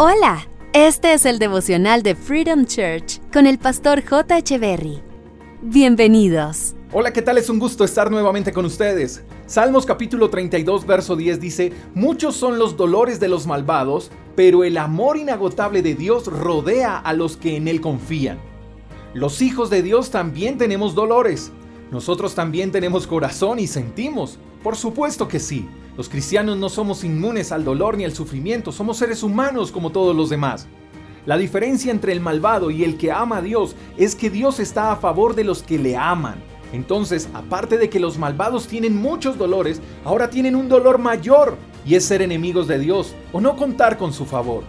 Hola, este es el devocional de Freedom Church con el pastor J. Echeverry. Bienvenidos. Hola, ¿qué tal? Es un gusto estar nuevamente con ustedes. Salmos capítulo 32, verso 10 dice, Muchos son los dolores de los malvados, pero el amor inagotable de Dios rodea a los que en Él confían. Los hijos de Dios también tenemos dolores. Nosotros también tenemos corazón y sentimos. Por supuesto que sí. Los cristianos no somos inmunes al dolor ni al sufrimiento, somos seres humanos como todos los demás. La diferencia entre el malvado y el que ama a Dios es que Dios está a favor de los que le aman. Entonces, aparte de que los malvados tienen muchos dolores, ahora tienen un dolor mayor y es ser enemigos de Dios o no contar con su favor.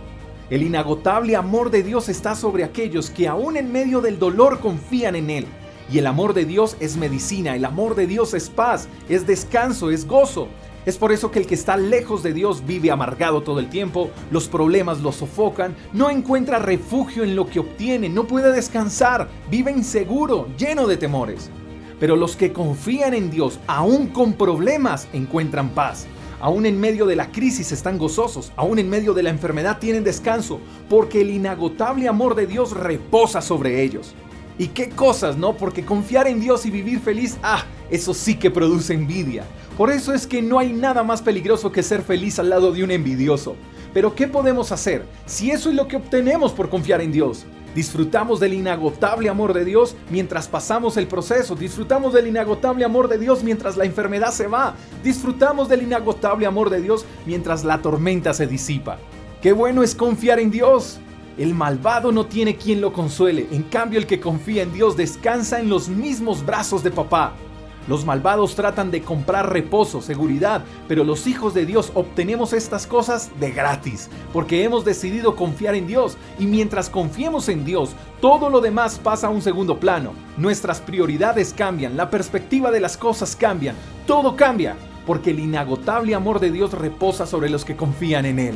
El inagotable amor de Dios está sobre aquellos que aún en medio del dolor confían en Él. Y el amor de Dios es medicina, el amor de Dios es paz, es descanso, es gozo. Es por eso que el que está lejos de Dios vive amargado todo el tiempo, los problemas lo sofocan, no encuentra refugio en lo que obtiene, no puede descansar, vive inseguro, lleno de temores. Pero los que confían en Dios, aún con problemas, encuentran paz. Aún en medio de la crisis están gozosos, aún en medio de la enfermedad tienen descanso, porque el inagotable amor de Dios reposa sobre ellos. Y qué cosas, ¿no? Porque confiar en Dios y vivir feliz, ah, eso sí que produce envidia. Por eso es que no hay nada más peligroso que ser feliz al lado de un envidioso. Pero ¿qué podemos hacer si eso es lo que obtenemos por confiar en Dios? Disfrutamos del inagotable amor de Dios mientras pasamos el proceso. Disfrutamos del inagotable amor de Dios mientras la enfermedad se va. Disfrutamos del inagotable amor de Dios mientras la tormenta se disipa. Qué bueno es confiar en Dios. El malvado no tiene quien lo consuele. En cambio, el que confía en Dios descansa en los mismos brazos de papá. Los malvados tratan de comprar reposo, seguridad, pero los hijos de Dios obtenemos estas cosas de gratis, porque hemos decidido confiar en Dios y mientras confiemos en Dios, todo lo demás pasa a un segundo plano. Nuestras prioridades cambian, la perspectiva de las cosas cambian, todo cambia, porque el inagotable amor de Dios reposa sobre los que confían en Él.